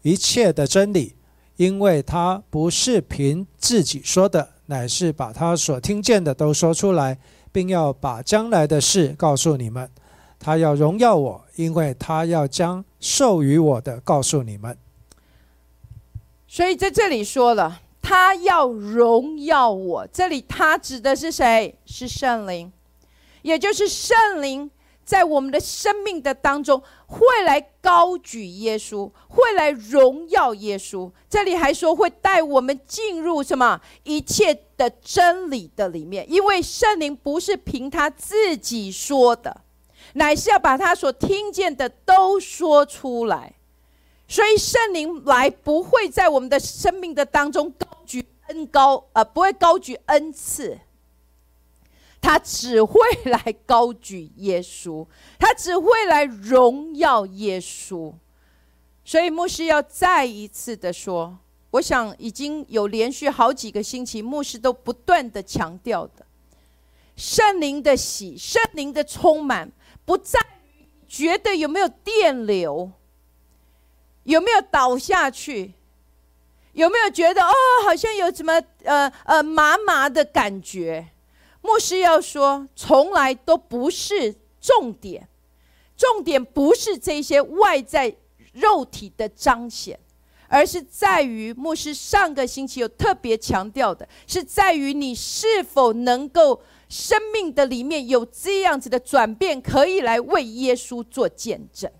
一切的真理，因为他不是凭自己说的，乃是把他所听见的都说出来，并要把将来的事告诉你们。他要荣耀我，因为他要将授予我的告诉你们。所以在这里说了，他要荣耀我。这里他指的是谁？是圣灵，也就是圣灵在我们的生命的当中会来高举耶稣，会来荣耀耶稣。这里还说会带我们进入什么一切的真理的里面，因为圣灵不是凭他自己说的。乃是要把他所听见的都说出来，所以圣灵来不会在我们的生命的当中高举恩高，呃，不会高举恩赐，他只会来高举耶稣，他只会来荣耀耶稣。所以牧师要再一次的说，我想已经有连续好几个星期，牧师都不断的强调的，圣灵的喜，圣灵的充满。不在于觉得有没有电流，有没有倒下去，有没有觉得哦，好像有什么呃呃麻麻的感觉。牧师要说，从来都不是重点，重点不是这些外在肉体的彰显，而是在于牧师上个星期有特别强调的，是在于你是否能够。生命的里面有这样子的转变，可以来为耶稣做见证。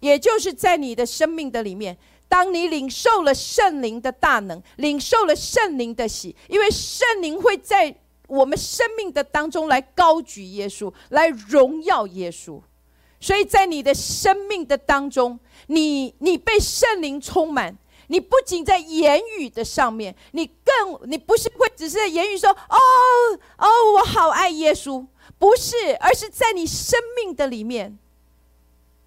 也就是在你的生命的里面，当你领受了圣灵的大能，领受了圣灵的喜，因为圣灵会在我们生命的当中来高举耶稣，来荣耀耶稣。所以在你的生命的当中，你你被圣灵充满。你不仅在言语的上面，你更你不是会只是在言语说哦哦，我好爱耶稣，不是，而是在你生命的里面，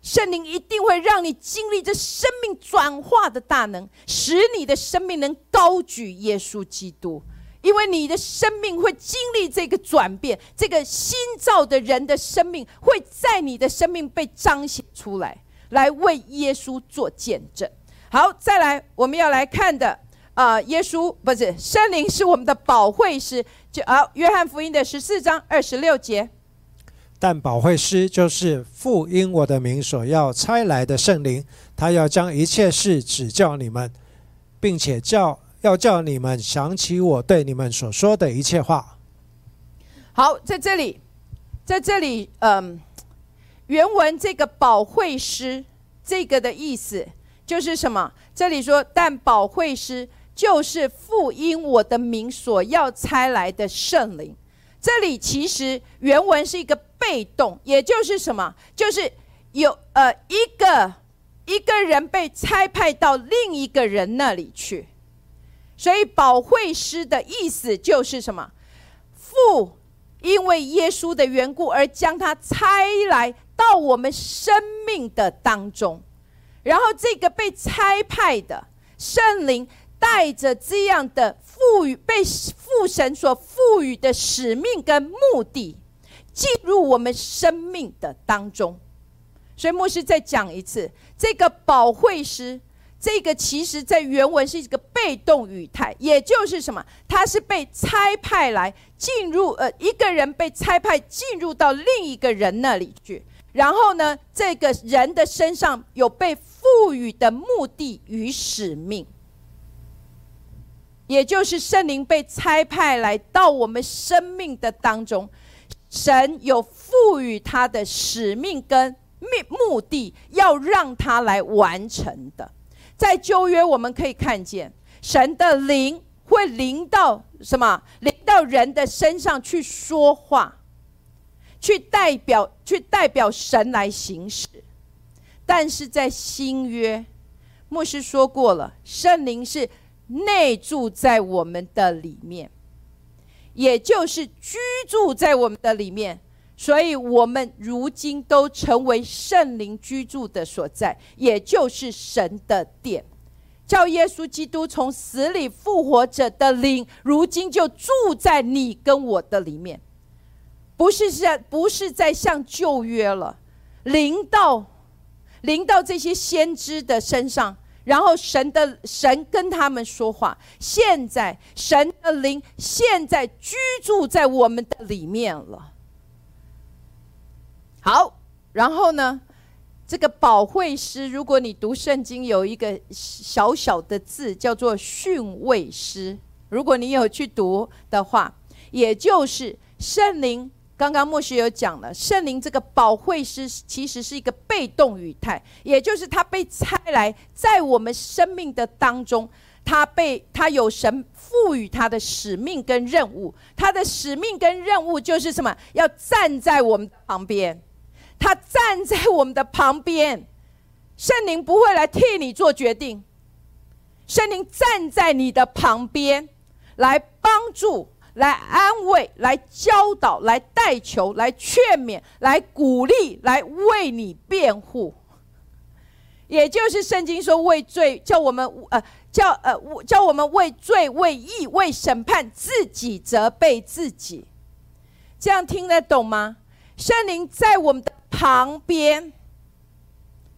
圣灵一定会让你经历这生命转化的大能，使你的生命能高举耶稣基督，因为你的生命会经历这个转变，这个新造的人的生命会在你的生命被彰显出来，来为耶稣做见证。好，再来，我们要来看的啊，耶稣不是圣灵是我们的保惠师，就啊，约翰福音的十四章二十六节。但保惠师就是父因我的名所要差来的圣灵，他要将一切事指教你们，并且叫要叫你们想起我对你们所说的一切话。好，在这里，在这里，嗯，原文这个保惠师这个的意思。就是什么？这里说，但保惠师就是父因我的名所要差来的圣灵。这里其实原文是一个被动，也就是什么？就是有呃一个一个人被差派到另一个人那里去。所以保惠师的意思就是什么？父因为耶稣的缘故而将他差来到我们生命的当中。然后，这个被差派的圣灵带着这样的赋予，被父神所赋予的使命跟目的，进入我们生命的当中。所以，牧师再讲一次，这个保惠师，这个其实在原文是一个被动语态，也就是什么？他是被差派来进入，呃，一个人被差派进入到另一个人那里去。然后呢，这个人的身上有被赋予的目的与使命，也就是圣灵被差派来到我们生命的当中，神有赋予他的使命跟目目的，要让他来完成的。在旧约，我们可以看见神的灵会临到什么？临到人的身上去说话。去代表去代表神来行使，但是在新约，牧师说过了，圣灵是内住在我们的里面，也就是居住在我们的里面，所以我们如今都成为圣灵居住的所在，也就是神的殿，叫耶稣基督从死里复活者的灵，如今就住在你跟我的里面。不是在不是在像旧约了，临到临到这些先知的身上，然后神的神跟他们说话。现在神的灵现在居住在我们的里面了。好，然后呢，这个保惠师，如果你读圣经，有一个小小的字叫做训慰师，如果你有去读的话，也就是圣灵。刚刚牧师有讲了，圣灵这个保惠师其实是一个被动语态，也就是他被差来在我们生命的当中，他被他有神赋予他的使命跟任务，他的使命跟任务就是什么？要站在我们旁边，他站在我们的旁边，圣灵不会来替你做决定，圣灵站在你的旁边来帮助。来安慰，来教导，来带球，来劝勉，来鼓励，来为你辩护。也就是圣经说，为罪叫我们呃叫呃叫我们为罪、为义、为审判自己责备自己。这样听得懂吗？圣灵在我们的旁边，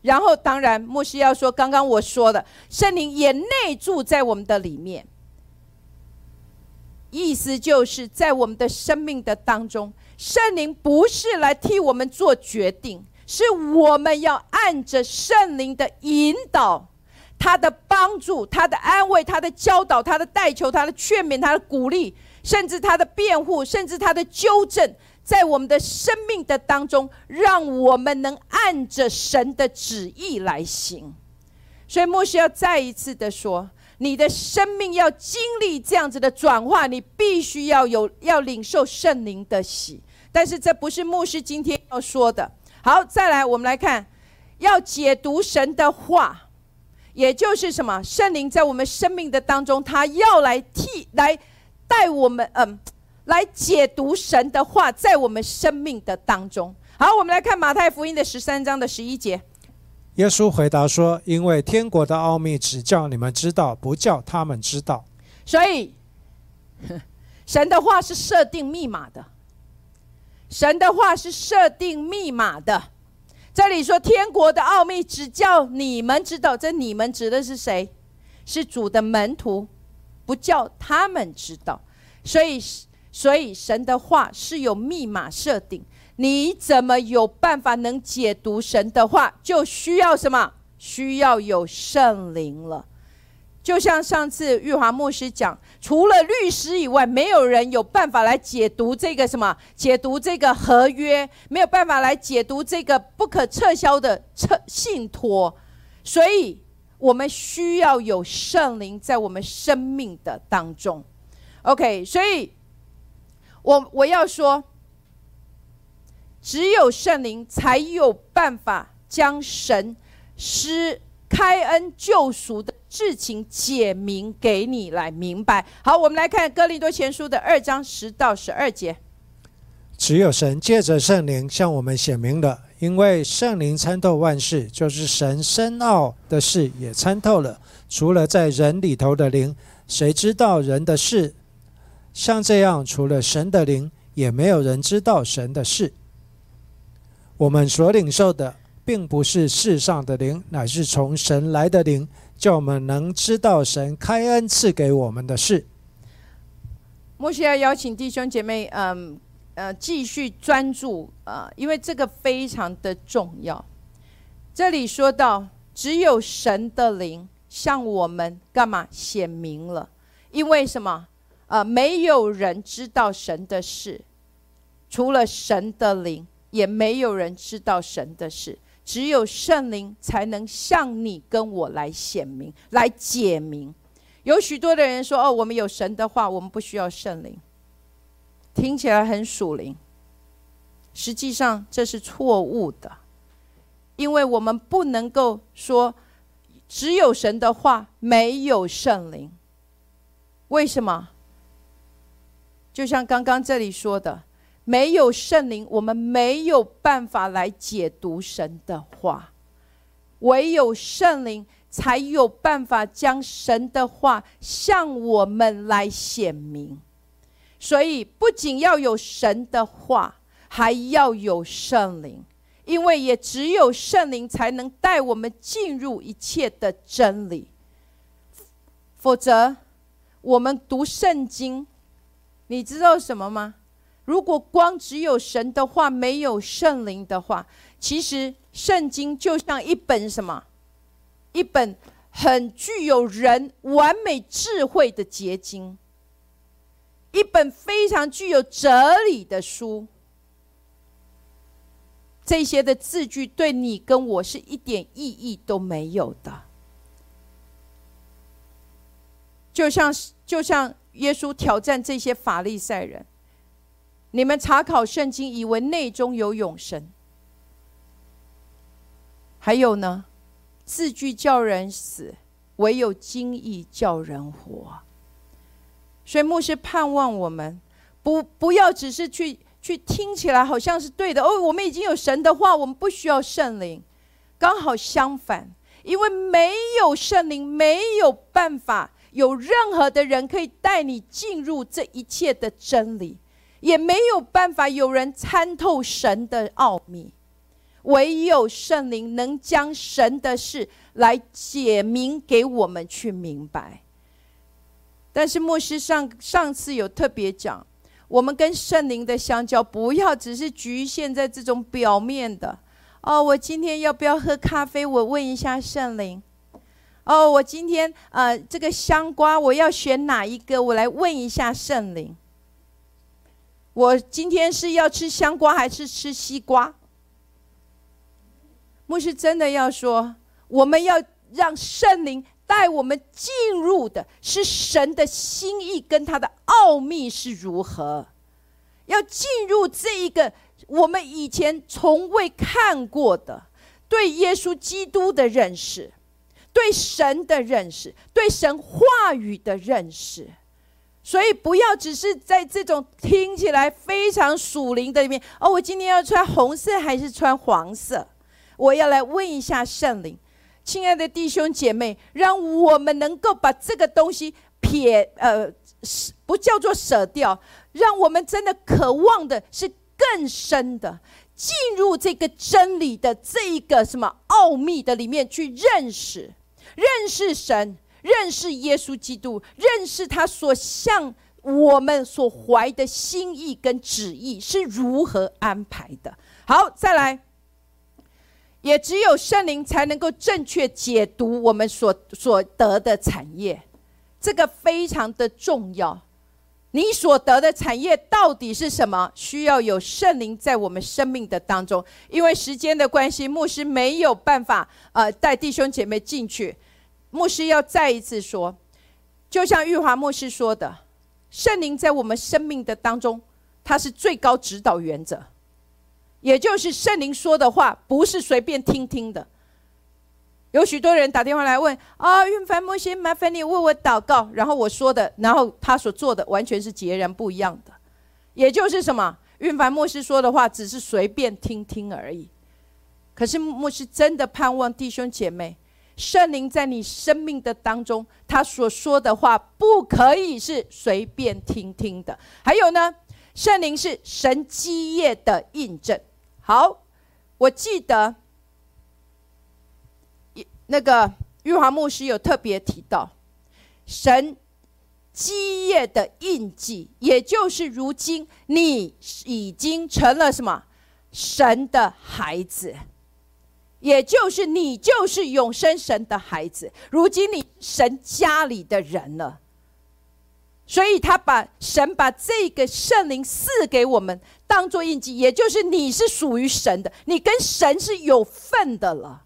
然后当然牧师要说，刚刚我说的，圣灵也内住在我们的里面。意思就是在我们的生命的当中，圣灵不是来替我们做决定，是我们要按着圣灵的引导、他的帮助、他的安慰、他的教导、他的代求、他的劝勉、他的鼓励，甚至他的辩护，甚至他的纠正，在我们的生命的当中，让我们能按着神的旨意来行。所以，牧师要再一次的说。你的生命要经历这样子的转化，你必须要有要领受圣灵的喜。但是这不是牧师今天要说的。好，再来，我们来看，要解读神的话，也就是什么？圣灵在我们生命的当中，他要来替来带我们，嗯，来解读神的话，在我们生命的当中。好，我们来看马太福音的十三章的十一节。耶稣回答说：“因为天国的奥秘只叫你们知道，不叫他们知道。所以，神的话是设定密码的。神的话是设定密码的。这里说天国的奥秘只叫你们知道，这你们指的是谁？是主的门徒，不叫他们知道。所以，所以神的话是有密码设定。”你怎么有办法能解读神的话？就需要什么？需要有圣灵了。就像上次玉华牧师讲，除了律师以外，没有人有办法来解读这个什么？解读这个合约，没有办法来解读这个不可撤销的撤信托。所以，我们需要有圣灵在我们生命的当中。OK，所以，我我要说。只有圣灵才有办法将神施开恩救赎的事情解明给你来明白。好，我们来看哥林多前书的二章十到十二节。只有神借着圣灵向我们显明了，因为圣灵参透万事，就是神深奥的事也参透了。除了在人里头的灵，谁知道人的事？像这样，除了神的灵，也没有人知道神的事。我们所领受的，并不是世上的灵，乃是从神来的灵，叫我们能知道神开恩赐给我们的事。牧师要邀请弟兄姐妹，嗯呃，继续专注啊，因为这个非常的重要。这里说到，只有神的灵向我们干嘛显明了？因为什么？啊，没有人知道神的事，除了神的灵。也没有人知道神的事，只有圣灵才能向你跟我来显明、来解明。有许多的人说：“哦，我们有神的话，我们不需要圣灵。”听起来很属灵，实际上这是错误的，因为我们不能够说只有神的话，没有圣灵。为什么？就像刚刚这里说的。没有圣灵，我们没有办法来解读神的话；唯有圣灵，才有办法将神的话向我们来显明。所以，不仅要有神的话，还要有圣灵，因为也只有圣灵才能带我们进入一切的真理。否则，我们读圣经，你知道什么吗？如果光只有神的话，没有圣灵的话，其实圣经就像一本什么？一本很具有人完美智慧的结晶，一本非常具有哲理的书。这些的字句对你跟我是一点意义都没有的。就像就像耶稣挑战这些法利赛人，你们查考圣经，以为内中有永生。还有呢，字句叫人死，唯有经义叫人活。所以牧师盼望我们不不要只是去去听起来好像是对的哦，我们已经有神的话，我们不需要圣灵。刚好相反，因为没有圣灵，没有办法。有任何的人可以带你进入这一切的真理，也没有办法有人参透神的奥秘，唯有圣灵能将神的事来解明给我们去明白。但是牧师上上次有特别讲，我们跟圣灵的相交，不要只是局限在这种表面的。哦，我今天要不要喝咖啡？我问一下圣灵。哦，我今天呃，这个香瓜我要选哪一个？我来问一下圣灵。我今天是要吃香瓜还是吃西瓜？牧师真的要说，我们要让圣灵带我们进入的是神的心意跟他的奥秘是如何，要进入这一个我们以前从未看过的对耶稣基督的认识。对神的认识，对神话语的认识，所以不要只是在这种听起来非常属灵的里面哦。我今天要穿红色还是穿黄色？我要来问一下圣灵，亲爱的弟兄姐妹，让我们能够把这个东西撇呃，不叫做舍掉，让我们真的渴望的是更深的进入这个真理的这一个什么奥秘的里面去认识。认识神，认识耶稣基督，认识他所向我们所怀的心意跟旨意是如何安排的。好，再来，也只有圣灵才能够正确解读我们所所得的产业，这个非常的重要。你所得的产业到底是什么？需要有圣灵在我们生命的当中。因为时间的关系，牧师没有办法呃带弟兄姐妹进去。牧师要再一次说，就像玉华牧师说的，圣灵在我们生命的当中，它是最高指导原则，也就是圣灵说的话不是随便听听的。有许多人打电话来问啊，运凡牧师，麻烦你为我祷告，然后我说的，然后他所做的完全是截然不一样的。也就是什么，运凡牧师说的话只是随便听听而已。可是牧师真的盼望弟兄姐妹。圣灵在你生命的当中，他所说的话不可以是随便听听的。还有呢，圣灵是神基业的印证。好，我记得，那个玉华牧师有特别提到，神基业的印记，也就是如今你已经成了什么？神的孩子。也就是你就是永生神的孩子，如今你神家里的人了，所以他把神把这个圣灵赐给我们，当做印记，也就是你是属于神的，你跟神是有份的了，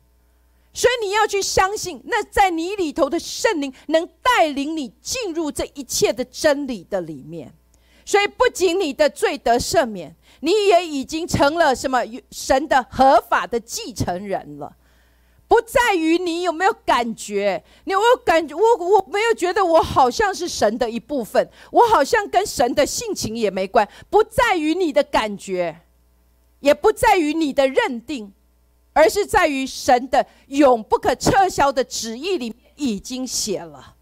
所以你要去相信，那在你里头的圣灵能带领你进入这一切的真理的里面，所以不仅你的罪得赦免。你也已经成了什么神的合法的继承人了，不在于你有没有感觉，你有没有感觉？我我没有觉得我好像是神的一部分，我好像跟神的性情也没关。不在于你的感觉，也不在于你的认定，而是在于神的永不可撤销的旨意里已经写了，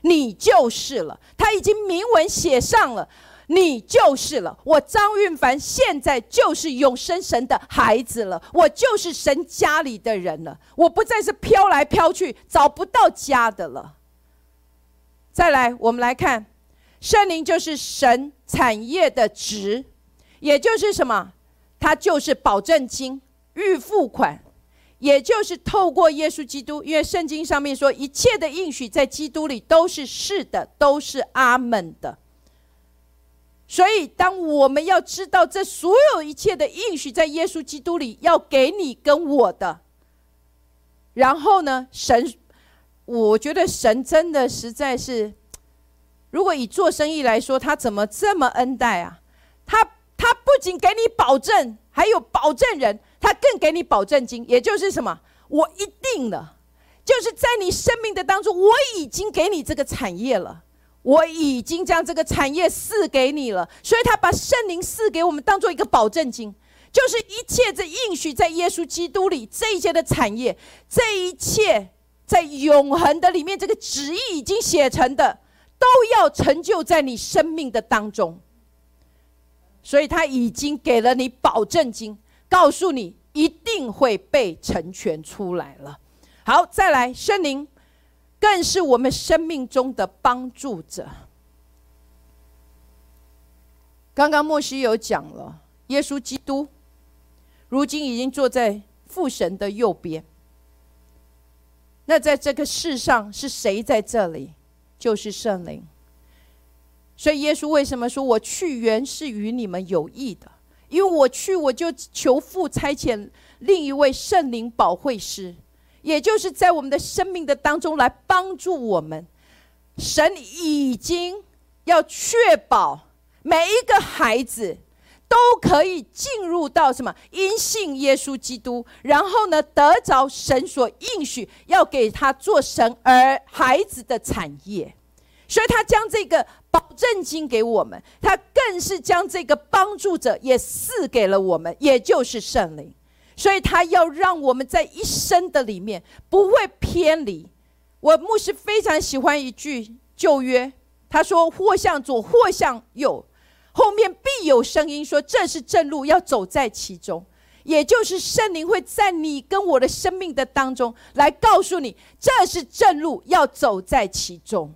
你就是了，他已经明文写上了。你就是了。我张运凡现在就是永生神的孩子了，我就是神家里的人了，我不再是飘来飘去找不到家的了。再来，我们来看，圣灵就是神产业的值，也就是什么？它就是保证金、预付款。也就是透过耶稣基督，因为圣经上面说，一切的应许在基督里都是是的，都是阿门的。所以，当我们要知道这所有一切的应许在耶稣基督里要给你跟我的，然后呢，神，我觉得神真的实在是，如果以做生意来说，他怎么这么恩待啊？他他不仅给你保证，还有保证人。他更给你保证金，也就是什么？我一定了，就是在你生命的当中，我已经给你这个产业了，我已经将这个产业赐给你了。所以他把圣灵赐给我们，当做一个保证金，就是一切这应许在耶稣基督里这一切的产业，这一切在永恒的里面，这个旨意已经写成的，都要成就在你生命的当中。所以他已经给了你保证金。告诉你，一定会被成全出来了。好，再来，圣灵更是我们生命中的帮助者。刚刚莫西有讲了，耶稣基督如今已经坐在父神的右边。那在这个世上是谁在这里？就是圣灵。所以耶稣为什么说我去原是与你们有益的？因为我去，我就求父差遣另一位圣灵保惠师，也就是在我们的生命的当中来帮助我们。神已经要确保每一个孩子都可以进入到什么？因信耶稣基督，然后呢，得着神所应许要给他做神儿孩子的产业。所以他将这个保证金给我们，他更是将这个帮助者也赐给了我们，也就是圣灵。所以他要让我们在一生的里面不会偏离。我牧师非常喜欢一句旧约，他说：“或向左，或向右，后面必有声音说这是正路，要走在其中。”也就是圣灵会在你跟我的生命的当中来告诉你，这是正路，要走在其中。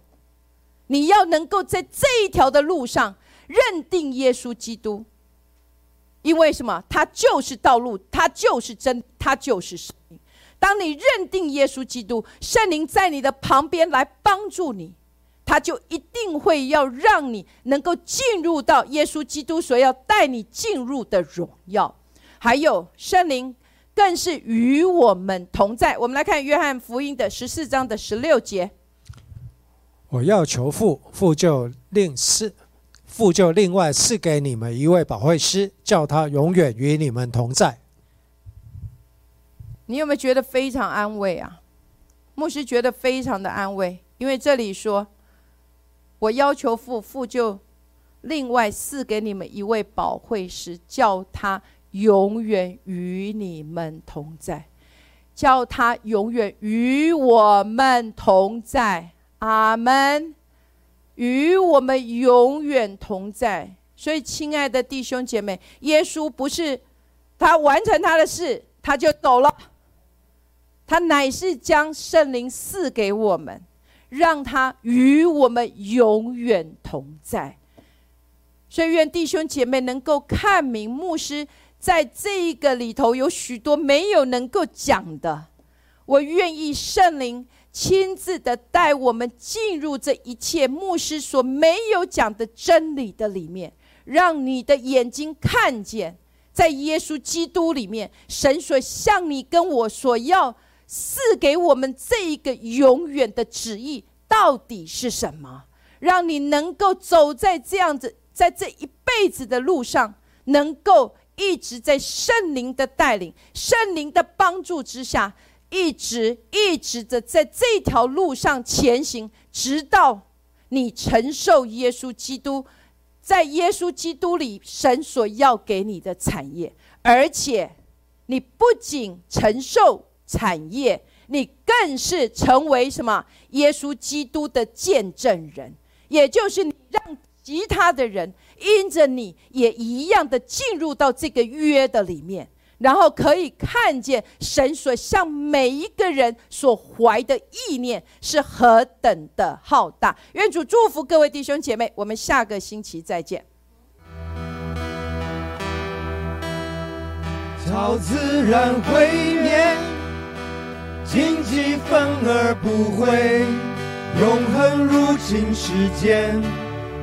你要能够在这一条的路上认定耶稣基督，因为什么？他就是道路，他就是真，他就是神。当你认定耶稣基督，圣灵在你的旁边来帮助你，他就一定会要让你能够进入到耶稣基督所要带你进入的荣耀。还有圣灵更是与我们同在。我们来看约翰福音的十四章的十六节。我要求父，父就另赐，父就另外赐给你们一位保惠师，叫他永远与你们同在。你有没有觉得非常安慰啊？牧师觉得非常的安慰，因为这里说，我要求父，父就另外赐给你们一位保惠师，叫他永远与你们同在，叫他永远与我们同在。阿门，与我们永远同在。所以，亲爱的弟兄姐妹，耶稣不是他完成他的事，他就走了。他乃是将圣灵赐给我们，让他与我们永远同在。所以，愿弟兄姐妹能够看明牧师在这一个里头有许多没有能够讲的。我愿意圣灵。亲自的带我们进入这一切牧师所没有讲的真理的里面，让你的眼睛看见，在耶稣基督里面，神所向你跟我所要赐给我们这一个永远的旨意到底是什么？让你能够走在这样子，在这一辈子的路上，能够一直在圣灵的带领、圣灵的帮助之下。一直一直的在这条路上前行，直到你承受耶稣基督，在耶稣基督里神所要给你的产业，而且你不仅承受产业，你更是成为什么？耶稣基督的见证人，也就是你让其他的人因着你也一样的进入到这个约的里面，然后可以看见神所向每一个人所怀的意念是何等的浩大。愿主祝福各位弟兄姐妹，我们下个星期再见。超自然毁灭，荆棘反而不会，永恒入侵世间，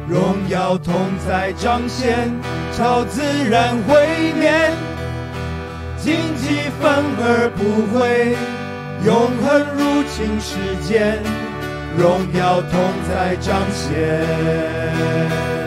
荣耀同在彰显。超自然毁灭，荆棘反而不会，永恒入侵世间，荣耀同在彰显。